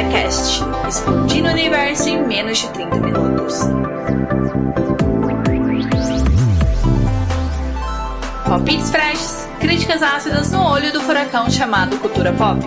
Recomenda Cast, explodindo o universo em menos de 30 minutos. Palpites freshes, críticas ácidas no olho do furacão chamado cultura pop.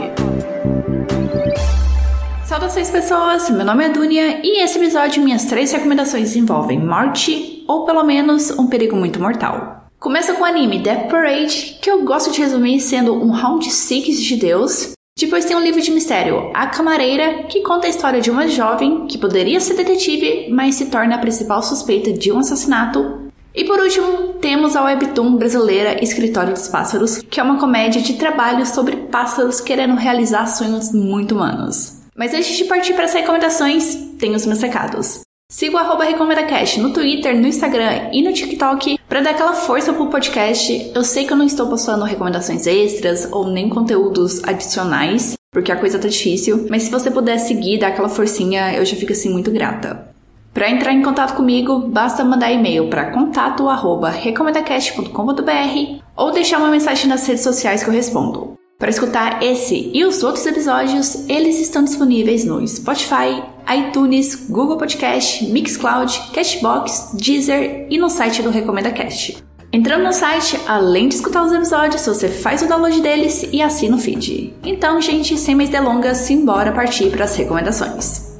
Saudações pessoas, meu nome é Dunia e esse episódio minhas três recomendações envolvem morte ou pelo menos um perigo muito mortal. Começa com o anime Death Parade, que eu gosto de resumir sendo um round six de Deus. Depois tem um livro de mistério, A Camareira, que conta a história de uma jovem que poderia ser detetive, mas se torna a principal suspeita de um assassinato. E por último, temos a webtoon brasileira Escritório dos Pássaros, que é uma comédia de trabalho sobre pássaros querendo realizar sonhos muito humanos. Mas antes de partir para as recomendações, tem os meus recados. Siga o arroba RecomendaCast no Twitter, no Instagram e no TikTok para dar aquela força pro podcast. Eu sei que eu não estou postando recomendações extras ou nem conteúdos adicionais, porque a coisa tá difícil, mas se você puder seguir, dar aquela forcinha, eu já fico assim muito grata. Para entrar em contato comigo, basta mandar e-mail para contato@recomendacast.com.br ou deixar uma mensagem nas redes sociais que eu respondo. Para escutar esse e os outros episódios, eles estão disponíveis no Spotify, iTunes, Google Podcast, Mixcloud, Cashbox, Deezer e no site do Recomenda Cast. Entrando no site, além de escutar os episódios, você faz o download deles e assina o feed. Então, gente, sem mais delongas, simbora partir para as recomendações.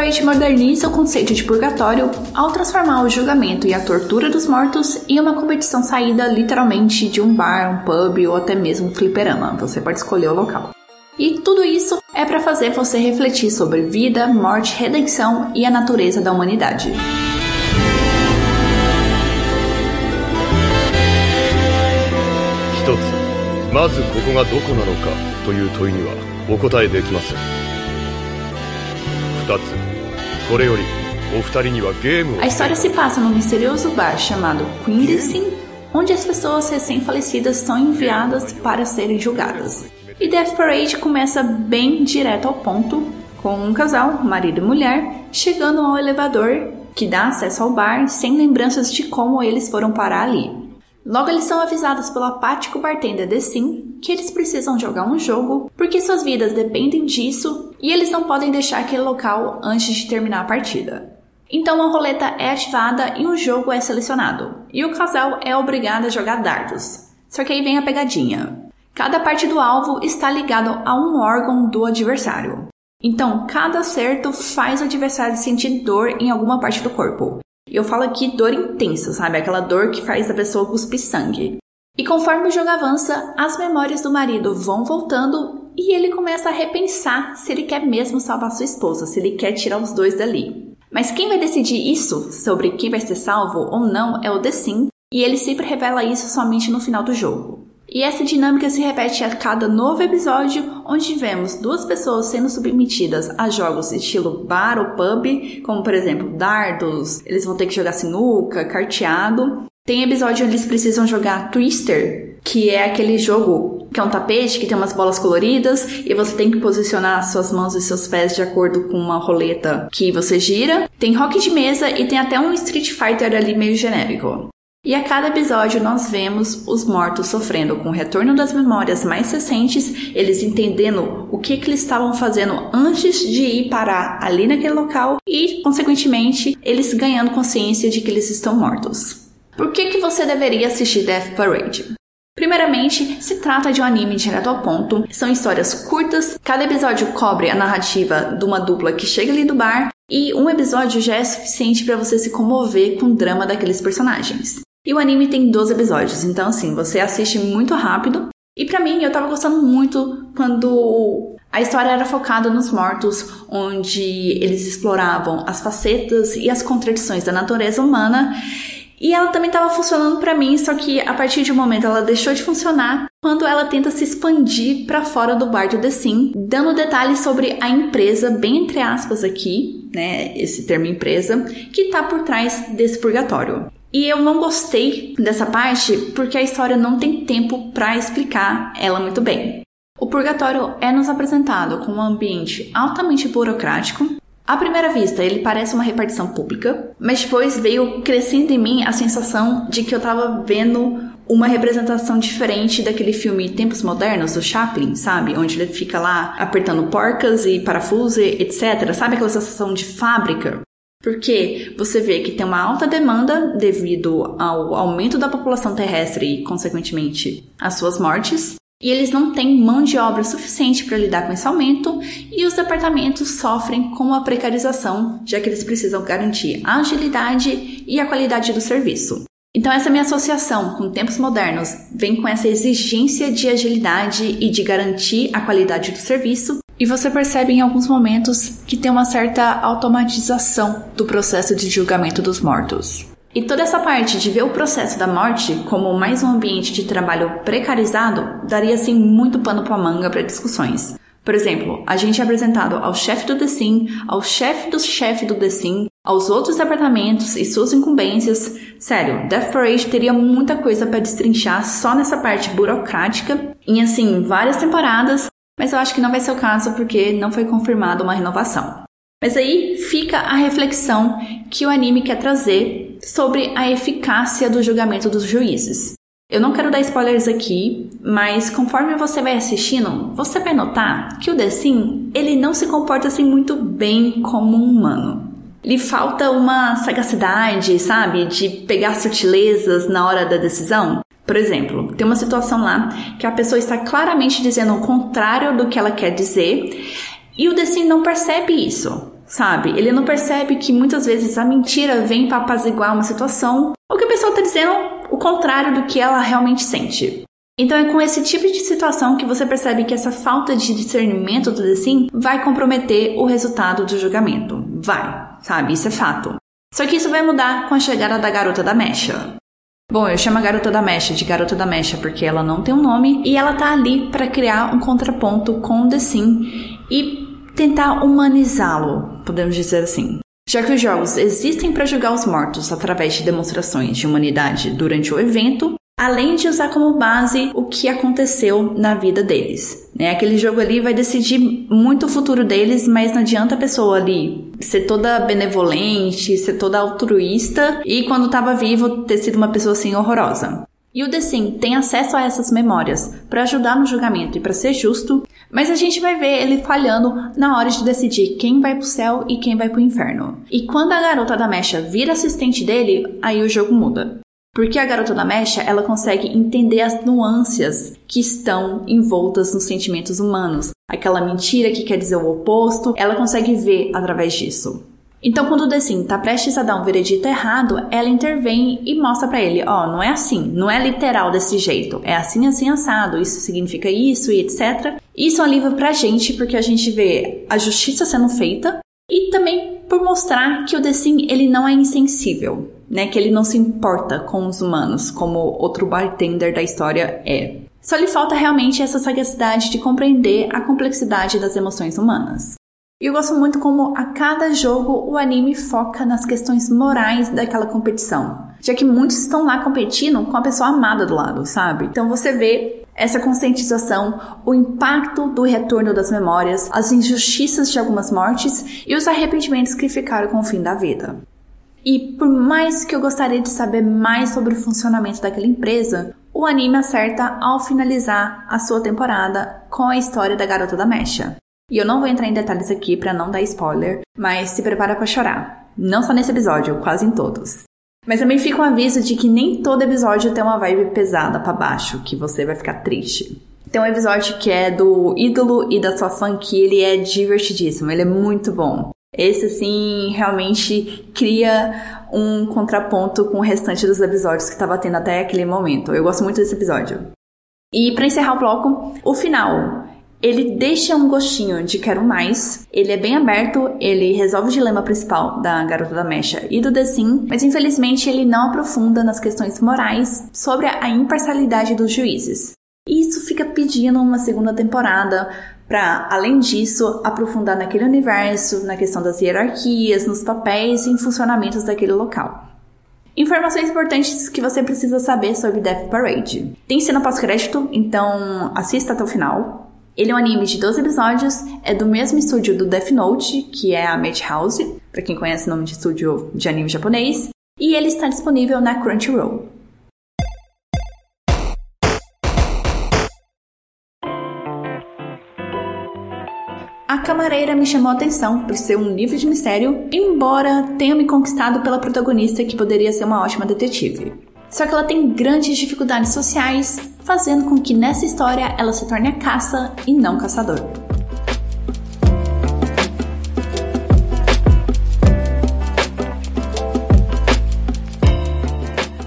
Death Parade moderniza o conceito de purgatório ao transformar o julgamento e a tortura dos mortos em uma competição saída literalmente de um bar, um pub ou até mesmo um fliperama. Você pode escolher o local. E tudo isso é para fazer você refletir sobre vida, morte, redenção e a natureza da humanidade. 一つまずここがどこなのかという問いにはお答えできません二つ a história se passa num misterioso bar chamado Quindecim, onde as pessoas recém-falecidas são enviadas para serem julgadas. E Death Parade começa bem direto ao ponto, com um casal, marido e mulher, chegando ao elevador que dá acesso ao bar sem lembranças de como eles foram parar ali. Logo eles são avisados pelo apático bartender Decim que eles precisam jogar um jogo porque suas vidas dependem disso e eles não podem deixar aquele local antes de terminar a partida. Então a roleta é ativada e um jogo é selecionado, e o casal é obrigado a jogar dardos. Só que aí vem a pegadinha. Cada parte do alvo está ligado a um órgão do adversário. Então, cada acerto faz o adversário sentir dor em alguma parte do corpo. E eu falo aqui dor intensa, sabe? Aquela dor que faz a pessoa cuspir sangue. E conforme o jogo avança, as memórias do marido vão voltando e ele começa a repensar se ele quer mesmo salvar sua esposa, se ele quer tirar os dois dali. Mas quem vai decidir isso, sobre quem vai ser salvo ou não, é o The Sim, e ele sempre revela isso somente no final do jogo. E essa dinâmica se repete a cada novo episódio, onde vemos duas pessoas sendo submetidas a jogos estilo bar ou pub, como por exemplo dardos, eles vão ter que jogar sinuca, carteado. Tem episódio onde eles precisam jogar Twister, que é aquele jogo que é um tapete que tem umas bolas coloridas e você tem que posicionar suas mãos e seus pés de acordo com uma roleta que você gira. Tem rock de mesa e tem até um Street Fighter ali meio genérico. E a cada episódio nós vemos os mortos sofrendo com o retorno das memórias mais recentes, eles entendendo o que, que eles estavam fazendo antes de ir parar ali naquele local e, consequentemente, eles ganhando consciência de que eles estão mortos. Por que, que você deveria assistir Death Parade? Primeiramente, se trata de um anime direto ao ponto, são histórias curtas, cada episódio cobre a narrativa de uma dupla que chega ali do bar e um episódio já é suficiente para você se comover com o drama daqueles personagens. E o anime tem 12 episódios, então assim, você assiste muito rápido. E para mim, eu tava gostando muito quando a história era focada nos mortos, onde eles exploravam as facetas e as contradições da natureza humana. E ela também estava funcionando para mim, só que a partir de um momento ela deixou de funcionar quando ela tenta se expandir para fora do bar do The Sim, dando detalhes sobre a empresa, bem entre aspas aqui, né, esse termo empresa, que está por trás desse purgatório. E eu não gostei dessa parte porque a história não tem tempo para explicar ela muito bem. O purgatório é nos apresentado como um ambiente altamente burocrático, À primeira vista, ele parece uma repartição pública, mas depois veio crescendo em mim a sensação de que eu tava vendo uma representação diferente daquele filme Tempos Modernos do Chaplin, sabe? Onde ele fica lá apertando porcas e parafusos, etc. Sabe aquela sensação de fábrica? Porque você vê que tem uma alta demanda devido ao aumento da população terrestre e, consequentemente, às suas mortes. E eles não têm mão de obra suficiente para lidar com esse aumento, e os departamentos sofrem com a precarização, já que eles precisam garantir a agilidade e a qualidade do serviço. Então, essa minha associação com tempos modernos vem com essa exigência de agilidade e de garantir a qualidade do serviço, e você percebe em alguns momentos que tem uma certa automatização do processo de julgamento dos mortos. E toda essa parte de ver o processo da morte como mais um ambiente de trabalho precarizado daria assim muito pano para manga para discussões. Por exemplo, a gente é apresentado ao chefe do DECIM, ao chefe do chefe do DECIM, aos outros departamentos e suas incumbências. Sério, Death Parade teria muita coisa para destrinchar só nessa parte burocrática, em assim, várias temporadas, mas eu acho que não vai ser o caso porque não foi confirmada uma renovação. Mas aí fica a reflexão que o anime quer trazer sobre a eficácia do julgamento dos juízes. Eu não quero dar spoilers aqui, mas conforme você vai assistindo, você vai notar que o The Sim, ele não se comporta assim muito bem como um humano. Lhe falta uma sagacidade, sabe, de pegar sutilezas na hora da decisão. Por exemplo, tem uma situação lá que a pessoa está claramente dizendo o contrário do que ela quer dizer e o The Sim não percebe isso, sabe? Ele não percebe que muitas vezes a mentira vem para apaziguar uma situação ou que a pessoa está dizendo o contrário do que ela realmente sente. Então é com esse tipo de situação que você percebe que essa falta de discernimento do The Sim vai comprometer o resultado do julgamento. Vai, sabe? Isso é fato. Só que isso vai mudar com a chegada da garota da mecha. Bom, eu chamo a garota da mecha de garota da mecha porque ela não tem um nome e ela tá ali para criar um contraponto com o The Sim e tentar humanizá-lo, podemos dizer assim. Já que os jogos existem para julgar os mortos através de demonstrações de humanidade durante o evento, além de usar como base o que aconteceu na vida deles. Né? Aquele jogo ali vai decidir muito o futuro deles, mas não adianta a pessoa ali ser toda benevolente, ser toda altruísta e quando estava vivo ter sido uma pessoa assim horrorosa. E o The Sim tem acesso a essas memórias para ajudar no julgamento e para ser justo, mas a gente vai ver ele falhando na hora de decidir quem vai pro céu e quem vai pro inferno. E quando a garota da mecha vira assistente dele, aí o jogo muda. Porque a garota da mecha, ela consegue entender as nuances que estão envoltas nos sentimentos humanos. Aquela mentira que quer dizer o oposto, ela consegue ver através disso. Então, quando o Decim tá prestes a dar um veredito errado, ela intervém e mostra para ele: ó, oh, não é assim, não é literal desse jeito, é assim, assim, assado, isso significa isso e etc. Isso é um livro pra gente porque a gente vê a justiça sendo feita e também por mostrar que o Decim ele não é insensível, né? Que ele não se importa com os humanos, como outro bartender da história é. Só lhe falta realmente essa sagacidade de compreender a complexidade das emoções humanas. E eu gosto muito como a cada jogo o anime foca nas questões morais daquela competição. Já que muitos estão lá competindo com a pessoa amada do lado, sabe? Então você vê essa conscientização, o impacto do retorno das memórias, as injustiças de algumas mortes e os arrependimentos que ficaram com o fim da vida. E por mais que eu gostaria de saber mais sobre o funcionamento daquela empresa, o anime acerta ao finalizar a sua temporada com a história da garota da mecha. E eu não vou entrar em detalhes aqui para não dar spoiler, mas se prepara para chorar. Não só nesse episódio, quase em todos. Mas também fica um aviso de que nem todo episódio tem uma vibe pesada para baixo, que você vai ficar triste. Tem um episódio que é do ídolo e da sua fã que ele é divertidíssimo, ele é muito bom. Esse, assim, realmente cria um contraponto com o restante dos episódios que estava tendo até aquele momento. Eu gosto muito desse episódio. E para encerrar o bloco, o final. Ele deixa um gostinho de quero mais. Ele é bem aberto, ele resolve o dilema principal da garota da mecha e do The Sim, mas infelizmente ele não aprofunda nas questões morais sobre a imparcialidade dos juízes. E isso fica pedindo uma segunda temporada para, além disso, aprofundar naquele universo, na questão das hierarquias, nos papéis e em funcionamentos daquele local. Informações importantes que você precisa saber sobre Death Parade. Tem cena pós-crédito, então assista até o final. Ele é um anime de 12 episódios, é do mesmo estúdio do Death Note, que é a Madhouse, para quem conhece o nome de estúdio de anime japonês, e ele está disponível na Crunchyroll. A Camareira me chamou a atenção por ser um livro de mistério, embora tenha me conquistado pela protagonista que poderia ser uma ótima detetive. Só que ela tem grandes dificuldades sociais, fazendo com que nessa história ela se torne a caça e não caçador.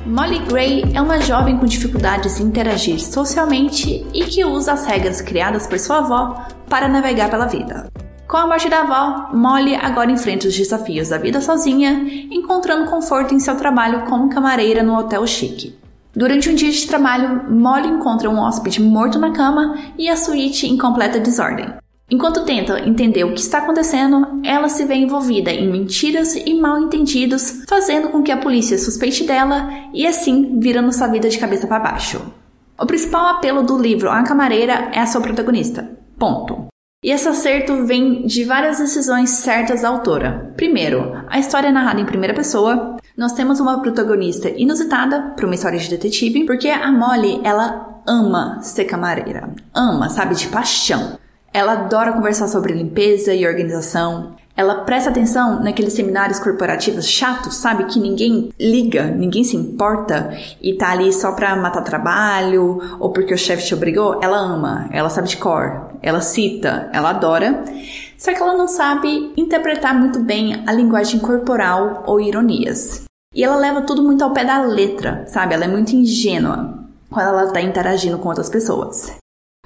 Molly Gray é uma jovem com dificuldades em interagir socialmente e que usa as regras criadas por sua avó para navegar pela vida. Com a morte da avó, Molly agora enfrenta os desafios da vida sozinha, encontrando conforto em seu trabalho como camareira no hotel chique. Durante um dia de trabalho, Molly encontra um hóspede morto na cama e a suíte em completa desordem. Enquanto tenta entender o que está acontecendo, ela se vê envolvida em mentiras e mal entendidos, fazendo com que a polícia suspeite dela e assim virando sua vida de cabeça para baixo. O principal apelo do livro A Camareira é a sua protagonista. Ponto. E esse acerto vem de várias decisões certas da autora. Primeiro, a história é narrada em primeira pessoa. Nós temos uma protagonista inusitada para uma história de detetive, porque a Molly, ela ama ser camareira. Ama, sabe, de paixão. Ela adora conversar sobre limpeza e organização. Ela presta atenção naqueles seminários corporativos chatos, sabe? Que ninguém liga, ninguém se importa e tá ali só pra matar trabalho ou porque o chefe te obrigou. Ela ama, ela sabe de cor, ela cita, ela adora. Só que ela não sabe interpretar muito bem a linguagem corporal ou ironias. E ela leva tudo muito ao pé da letra, sabe? Ela é muito ingênua quando ela tá interagindo com outras pessoas.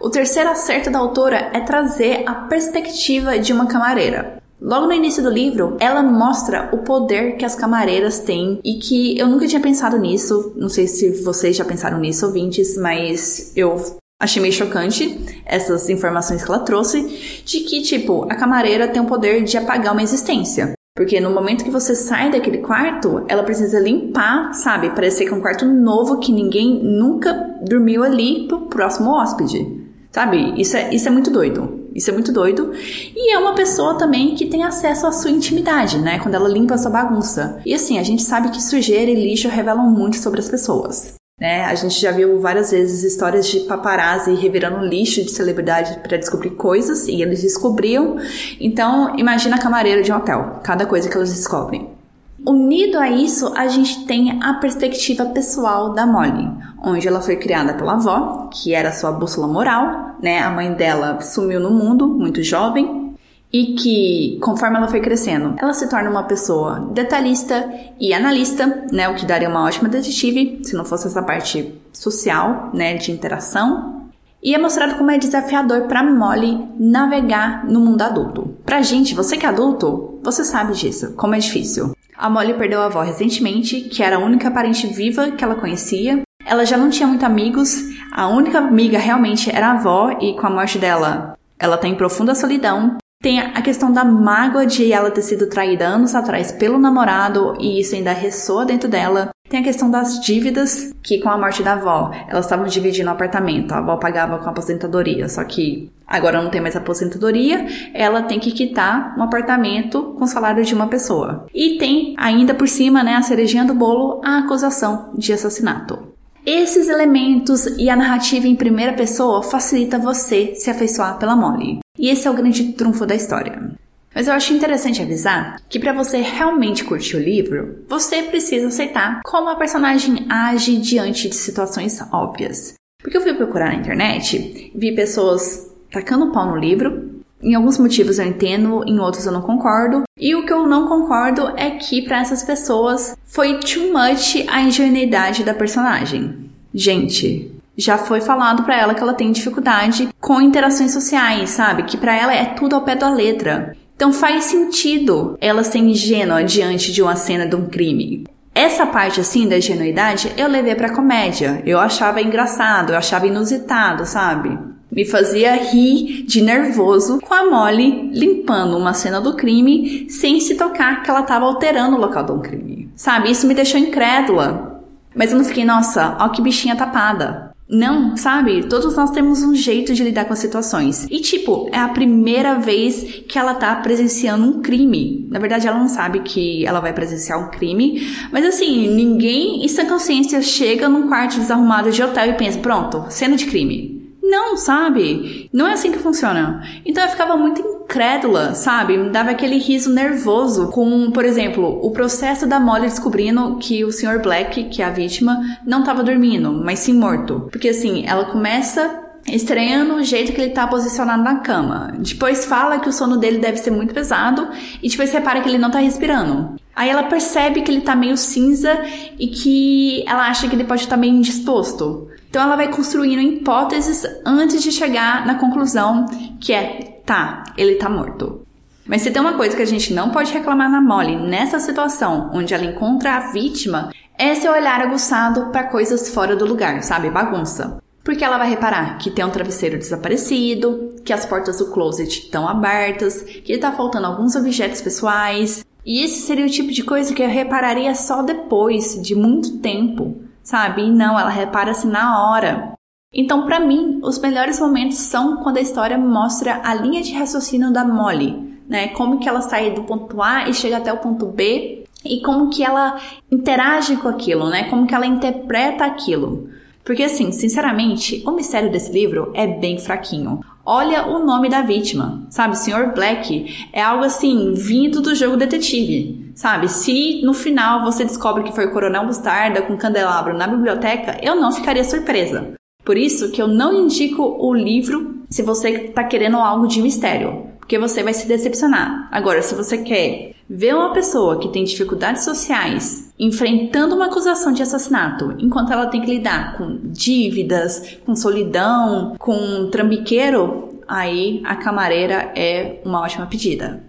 O terceiro acerto da autora é trazer a perspectiva de uma camareira. Logo no início do livro, ela mostra o poder que as camareiras têm e que eu nunca tinha pensado nisso. Não sei se vocês já pensaram nisso, ouvintes, mas eu achei meio chocante essas informações que ela trouxe de que, tipo, a camareira tem o poder de apagar uma existência. Porque no momento que você sai daquele quarto, ela precisa limpar, sabe? Parecer que é um quarto novo que ninguém nunca dormiu ali pro próximo hóspede. Sabe? Isso é, isso é muito doido. Isso é muito doido. E é uma pessoa também que tem acesso à sua intimidade, né? Quando ela limpa a sua bagunça. E assim, a gente sabe que sujeira e lixo revelam muito sobre as pessoas. Né? A gente já viu várias vezes histórias de paparazzi revirando lixo de celebridade para descobrir coisas e eles descobriam. Então, imagina a camareira de um hotel, cada coisa que elas descobrem. Unido a isso, a gente tem a perspectiva pessoal da Molly, onde ela foi criada pela avó, que era sua bússola moral, né? A mãe dela sumiu no mundo, muito jovem, e que, conforme ela foi crescendo, ela se torna uma pessoa detalhista e analista, né? O que daria uma ótima detetive, se não fosse essa parte social, né? De interação. E é mostrado como é desafiador para Molly navegar no mundo adulto. Pra gente, você que é adulto, você sabe disso, como é difícil. A Molly perdeu a avó recentemente, que era a única parente viva que ela conhecia. Ela já não tinha muitos amigos, a única amiga realmente era a avó, e com a morte dela, ela tem profunda solidão. Tem a questão da mágoa de ela ter sido traída anos atrás pelo namorado e isso ainda ressoa dentro dela. Tem a questão das dívidas, que com a morte da avó, elas estavam dividindo o apartamento. A avó pagava com a aposentadoria, só que agora não tem mais aposentadoria, ela tem que quitar um apartamento com o salário de uma pessoa. E tem ainda por cima, né, a cerejinha do bolo, a acusação de assassinato. Esses elementos e a narrativa em primeira pessoa facilita você se afeiçoar pela Molly. E esse é o grande trunfo da história. Mas eu acho interessante avisar que para você realmente curtir o livro, você precisa aceitar como a personagem age diante de situações óbvias. Porque eu fui procurar na internet, vi pessoas tacando pau no livro. Em alguns motivos eu entendo, em outros eu não concordo. E o que eu não concordo é que para essas pessoas foi too much a ingenuidade da personagem. Gente, já foi falado para ela que ela tem dificuldade com interações sociais, sabe? Que para ela é tudo ao pé da letra. Então faz sentido ela ser ingênua diante de uma cena de um crime. Essa parte assim da ingenuidade eu levei pra comédia. Eu achava engraçado, eu achava inusitado, sabe? Me fazia rir de nervoso com a Molly limpando uma cena do crime sem se tocar que ela estava alterando o local do crime. Sabe? Isso me deixou incrédula. Mas eu não fiquei, nossa, ó que bichinha tapada. Não, sabe? Todos nós temos um jeito de lidar com as situações. E tipo, é a primeira vez que ela tá presenciando um crime. Na verdade, ela não sabe que ela vai presenciar um crime, mas assim, ninguém em sua consciência chega num quarto desarrumado de hotel e pensa, pronto, cena de crime. Não, sabe? Não é assim que funciona. Então eu ficava muito incrédula, sabe? Me dava aquele riso nervoso com, por exemplo, o processo da Molly descobrindo que o Sr. Black, que é a vítima, não estava dormindo, mas sim morto. Porque assim, ela começa estranhando o jeito que ele tá posicionado na cama. Depois fala que o sono dele deve ser muito pesado e depois repara que ele não tá respirando. Aí ela percebe que ele tá meio cinza e que ela acha que ele pode estar tá meio indisposto. Então ela vai construindo hipóteses antes de chegar na conclusão que é, tá, ele tá morto. Mas se tem uma coisa que a gente não pode reclamar na Molly nessa situação onde ela encontra a vítima, é seu olhar aguçado para coisas fora do lugar, sabe? Bagunça. Porque ela vai reparar que tem um travesseiro desaparecido, que as portas do closet estão abertas, que está faltando alguns objetos pessoais. E esse seria o tipo de coisa que eu repararia só depois de muito tempo sabe? E não, ela repara-se na hora. Então, para mim, os melhores momentos são quando a história mostra a linha de raciocínio da Molly, né? Como que ela sai do ponto A e chega até o ponto B e como que ela interage com aquilo, né? Como que ela interpreta aquilo. Porque assim, sinceramente, o mistério desse livro é bem fraquinho. Olha o nome da vítima, sabe? Sr. Black é algo assim, vindo do jogo detetive, sabe? Se no final você descobre que foi o Coronel Mostarda com candelabro na biblioteca, eu não ficaria surpresa. Por isso que eu não indico o livro se você está querendo algo de mistério, porque você vai se decepcionar. Agora, se você quer ver uma pessoa que tem dificuldades sociais enfrentando uma acusação de assassinato, enquanto ela tem que lidar com dívidas, com solidão, com trambiqueiro, aí a camareira é uma ótima pedida.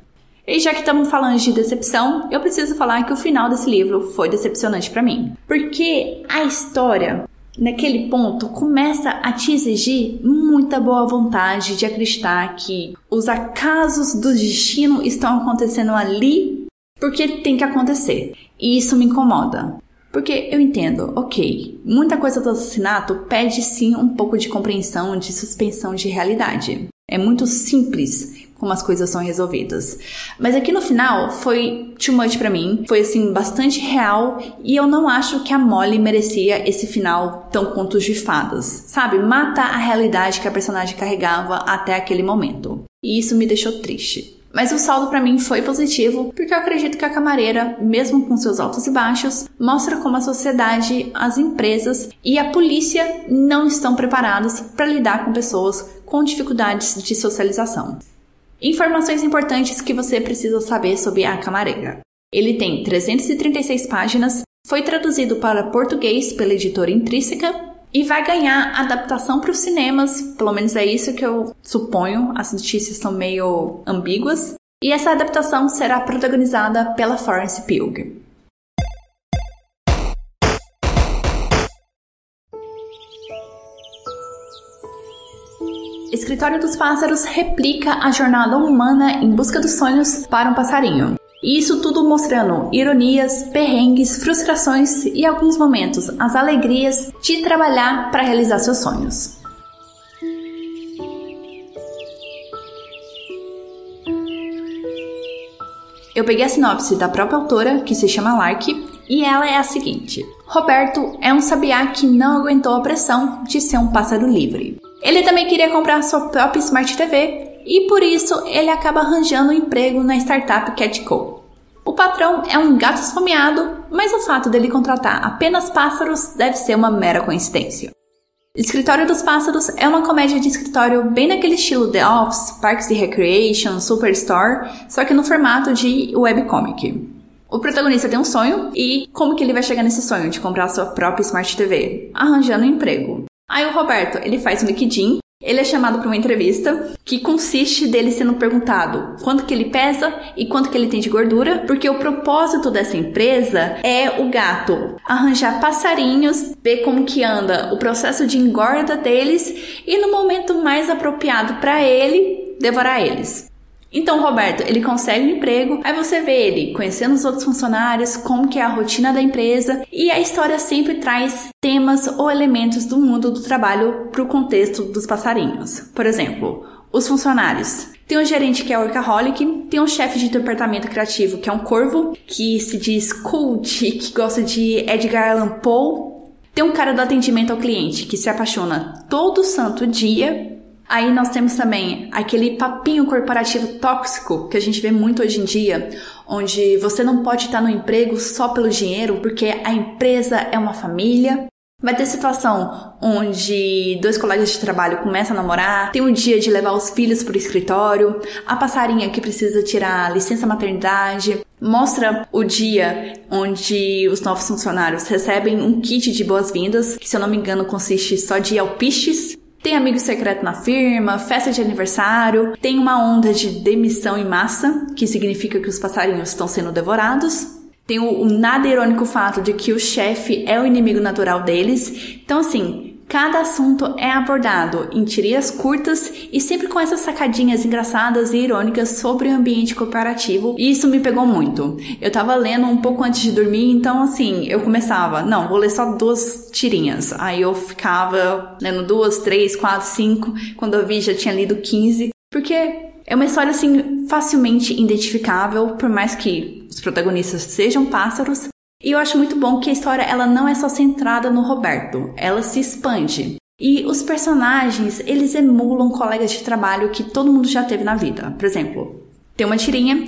E já que estamos falando de decepção, eu preciso falar que o final desse livro foi decepcionante para mim. Porque a história naquele ponto começa a te exigir muita boa vontade de acreditar que os acasos do destino estão acontecendo ali porque tem que acontecer. E isso me incomoda. Porque eu entendo, ok, muita coisa do assassinato pede sim um pouco de compreensão, de suspensão de realidade. É muito simples como as coisas são resolvidas. Mas aqui no final foi too much pra mim, foi assim bastante real e eu não acho que a Molly merecia esse final tão contos de fadas, sabe? Mata a realidade que a personagem carregava até aquele momento. E isso me deixou triste. Mas o saldo para mim foi positivo, porque eu acredito que a camareira, mesmo com seus altos e baixos, mostra como a sociedade, as empresas e a polícia não estão preparadas para lidar com pessoas com dificuldades de socialização. Informações importantes que você precisa saber sobre a camareira. Ele tem 336 páginas, foi traduzido para português pela editora Intrínseca e vai ganhar adaptação para os cinemas, pelo menos é isso que eu suponho, as notícias são meio ambíguas, e essa adaptação será protagonizada pela Florence Pugh. Escritório dos Pássaros replica a jornada humana em busca dos sonhos para um passarinho. E isso tudo mostrando ironias, perrengues, frustrações e, alguns momentos, as alegrias de trabalhar para realizar seus sonhos. Eu peguei a sinopse da própria autora, que se chama Lark, e ela é a seguinte: Roberto é um sabiá que não aguentou a pressão de ser um pássaro livre. Ele também queria comprar sua própria Smart TV e por isso ele acaba arranjando um emprego na startup Catco. O patrão é um gato esfomeado, mas o fato dele contratar apenas pássaros deve ser uma mera coincidência. Escritório dos Pássaros é uma comédia de escritório bem naquele estilo The Office, Parks and Recreation, Superstore, só que no formato de webcomic. O protagonista tem um sonho e como que ele vai chegar nesse sonho de comprar sua própria Smart TV? Arranjando um emprego. Aí o Roberto, ele faz um liquidinho, ele é chamado para uma entrevista que consiste dele sendo perguntado quanto que ele pesa e quanto que ele tem de gordura, porque o propósito dessa empresa é o gato arranjar passarinhos, ver como que anda o processo de engorda deles e no momento mais apropriado para ele devorar eles. Então, Roberto, ele consegue um emprego, aí você vê ele conhecendo os outros funcionários, como que é a rotina da empresa, e a história sempre traz temas ou elementos do mundo do trabalho para o contexto dos passarinhos. Por exemplo, os funcionários. Tem um gerente que é workaholic, tem um chefe de departamento criativo que é um corvo, que se diz cult, que gosta de Edgar Allan Poe. Tem um cara do atendimento ao cliente que se apaixona todo santo dia Aí nós temos também aquele papinho corporativo tóxico que a gente vê muito hoje em dia, onde você não pode estar no emprego só pelo dinheiro, porque a empresa é uma família. Vai ter situação onde dois colegas de trabalho começam a namorar, tem o dia de levar os filhos para o escritório, a passarinha que precisa tirar licença maternidade, mostra o dia onde os novos funcionários recebem um kit de boas-vindas, que se eu não me engano consiste só de alpistes, tem amigo secreto na firma, festa de aniversário, tem uma onda de demissão em massa, que significa que os passarinhos estão sendo devorados. Tem o, o nada irônico fato de que o chefe é o inimigo natural deles. Então, assim, Cada assunto é abordado em tirinhas curtas e sempre com essas sacadinhas engraçadas e irônicas sobre o ambiente corporativo, e isso me pegou muito. Eu tava lendo um pouco antes de dormir, então assim, eu começava, não, vou ler só duas tirinhas. Aí eu ficava lendo duas, três, quatro, cinco, quando eu vi já tinha lido 15, porque é uma história assim facilmente identificável, por mais que os protagonistas sejam pássaros, e eu acho muito bom que a história ela não é só centrada no Roberto, ela se expande. E os personagens, eles emulam colegas de trabalho que todo mundo já teve na vida. Por exemplo, tem uma tirinha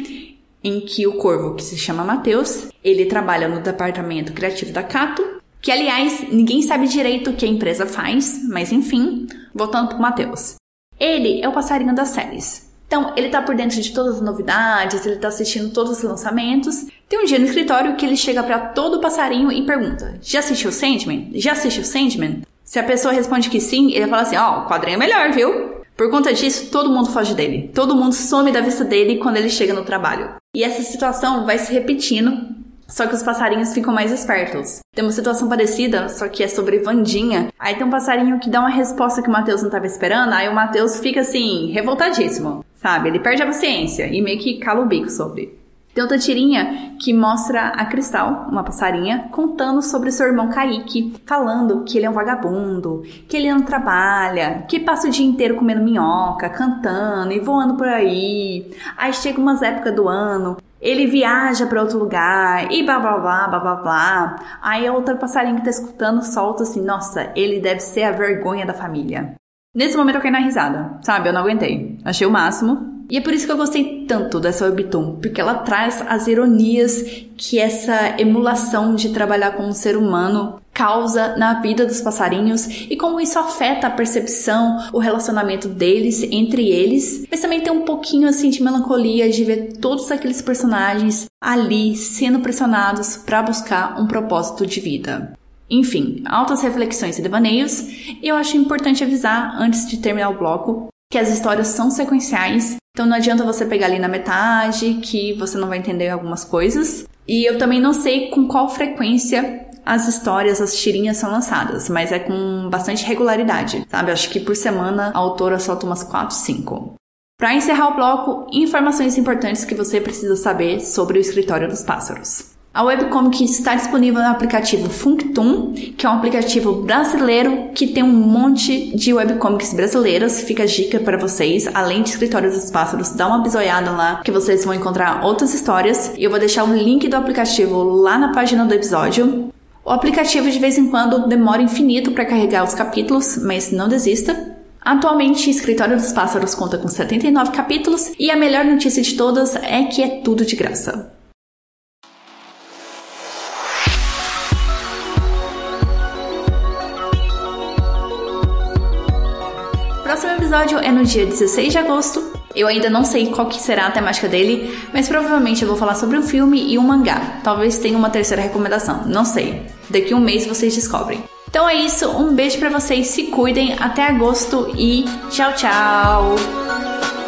em que o corvo, que se chama Matheus, ele trabalha no departamento criativo da Cato, que aliás, ninguém sabe direito o que a empresa faz, mas enfim, voltando pro Matheus. Ele é o passarinho das séries. Então, ele tá por dentro de todas as novidades, ele tá assistindo todos os lançamentos. Tem um dia no escritório que ele chega para todo passarinho e pergunta: Já assistiu Sandman? Já assistiu Sandman? Se a pessoa responde que sim, ele fala assim: Ó, oh, o quadrinho é melhor, viu? Por conta disso, todo mundo foge dele. Todo mundo some da vista dele quando ele chega no trabalho. E essa situação vai se repetindo só que os passarinhos ficam mais espertos. Tem uma situação parecida, só que é sobre Vandinha. Aí tem um passarinho que dá uma resposta que o Matheus não estava esperando, aí o Matheus fica assim, revoltadíssimo, sabe? Ele perde a paciência e meio que cala o bico sobre. Tem outra tirinha que mostra a Cristal, uma passarinha, contando sobre seu irmão Kaique, falando que ele é um vagabundo, que ele não trabalha, que passa o dia inteiro comendo minhoca, cantando e voando por aí. Aí chega umas épocas do ano ele viaja para outro lugar e blá blá blá blá blá blá. Aí a outra passarinho que tá escutando solta assim: Nossa, ele deve ser a vergonha da família. Nesse momento eu caí na risada, sabe? Eu não aguentei. Achei o máximo. E é por isso que eu gostei tanto dessa webtoon, porque ela traz as ironias que essa emulação de trabalhar com um ser humano causa na vida dos passarinhos e como isso afeta a percepção, o relacionamento deles entre eles, mas também tem um pouquinho assim de melancolia de ver todos aqueles personagens ali sendo pressionados para buscar um propósito de vida. Enfim, altas reflexões e devaneios, e eu acho importante avisar antes de terminar o bloco que as histórias são sequenciais, então não adianta você pegar ali na metade que você não vai entender algumas coisas. E eu também não sei com qual frequência as histórias, as tirinhas são lançadas, mas é com bastante regularidade, sabe? Acho que por semana a autora solta umas 4, 5. Para encerrar o bloco, informações importantes que você precisa saber sobre o escritório dos pássaros. A webcomic está disponível no aplicativo Functum, que é um aplicativo brasileiro que tem um monte de webcomics brasileiras. Fica a dica para vocês, além de Escritórios dos Pássaros, dá uma bisoiada lá que vocês vão encontrar outras histórias. E eu vou deixar o link do aplicativo lá na página do episódio. O aplicativo de vez em quando demora infinito para carregar os capítulos, mas não desista. Atualmente, Escritório dos Pássaros conta com 79 capítulos e a melhor notícia de todas é que é tudo de graça. próximo episódio é no dia 16 de agosto. Eu ainda não sei qual que será a temática dele, mas provavelmente eu vou falar sobre um filme e um mangá. Talvez tenha uma terceira recomendação, não sei. Daqui um mês vocês descobrem. Então é isso, um beijo para vocês, se cuidem, até agosto e tchau, tchau!